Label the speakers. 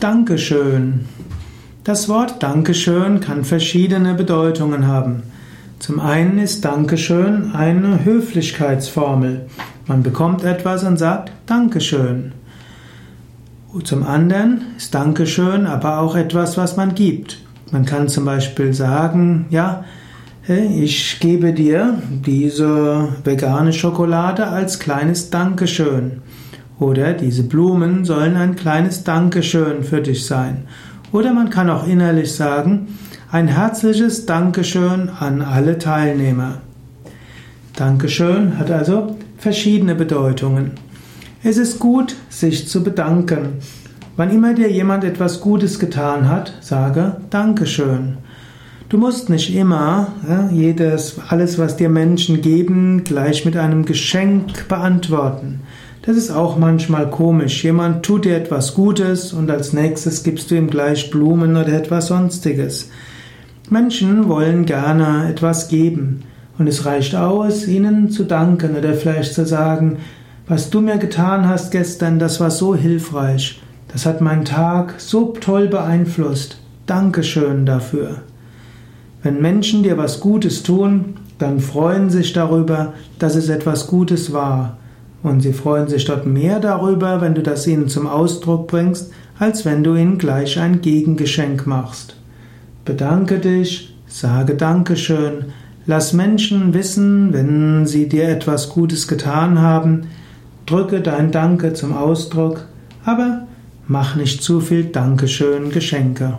Speaker 1: Dankeschön. Das Wort Dankeschön kann verschiedene Bedeutungen haben. Zum einen ist Dankeschön eine Höflichkeitsformel. Man bekommt etwas und sagt Dankeschön. Zum anderen ist Dankeschön aber auch etwas, was man gibt. Man kann zum Beispiel sagen, ja, ich gebe dir diese vegane Schokolade als kleines Dankeschön. Oder diese Blumen sollen ein kleines Dankeschön für dich sein. Oder man kann auch innerlich sagen, ein herzliches Dankeschön an alle Teilnehmer. Dankeschön hat also verschiedene Bedeutungen. Es ist gut, sich zu bedanken. Wann immer dir jemand etwas Gutes getan hat, sage Dankeschön. Du musst nicht immer ja, jedes, alles, was dir Menschen geben, gleich mit einem Geschenk beantworten. Das ist auch manchmal komisch. Jemand tut dir etwas Gutes und als nächstes gibst du ihm gleich Blumen oder etwas Sonstiges. Menschen wollen gerne etwas geben und es reicht aus, ihnen zu danken oder vielleicht zu sagen, was du mir getan hast gestern, das war so hilfreich. Das hat meinen Tag so toll beeinflusst. Dankeschön dafür. Wenn Menschen dir was Gutes tun, dann freuen sich darüber, dass es etwas Gutes war. Und sie freuen sich dort mehr darüber, wenn du das ihnen zum Ausdruck bringst, als wenn du ihnen gleich ein Gegengeschenk machst. Bedanke dich, sage Dankeschön, lass Menschen wissen, wenn sie dir etwas Gutes getan haben, drücke dein Danke zum Ausdruck, aber mach nicht zu viel Dankeschön Geschenke.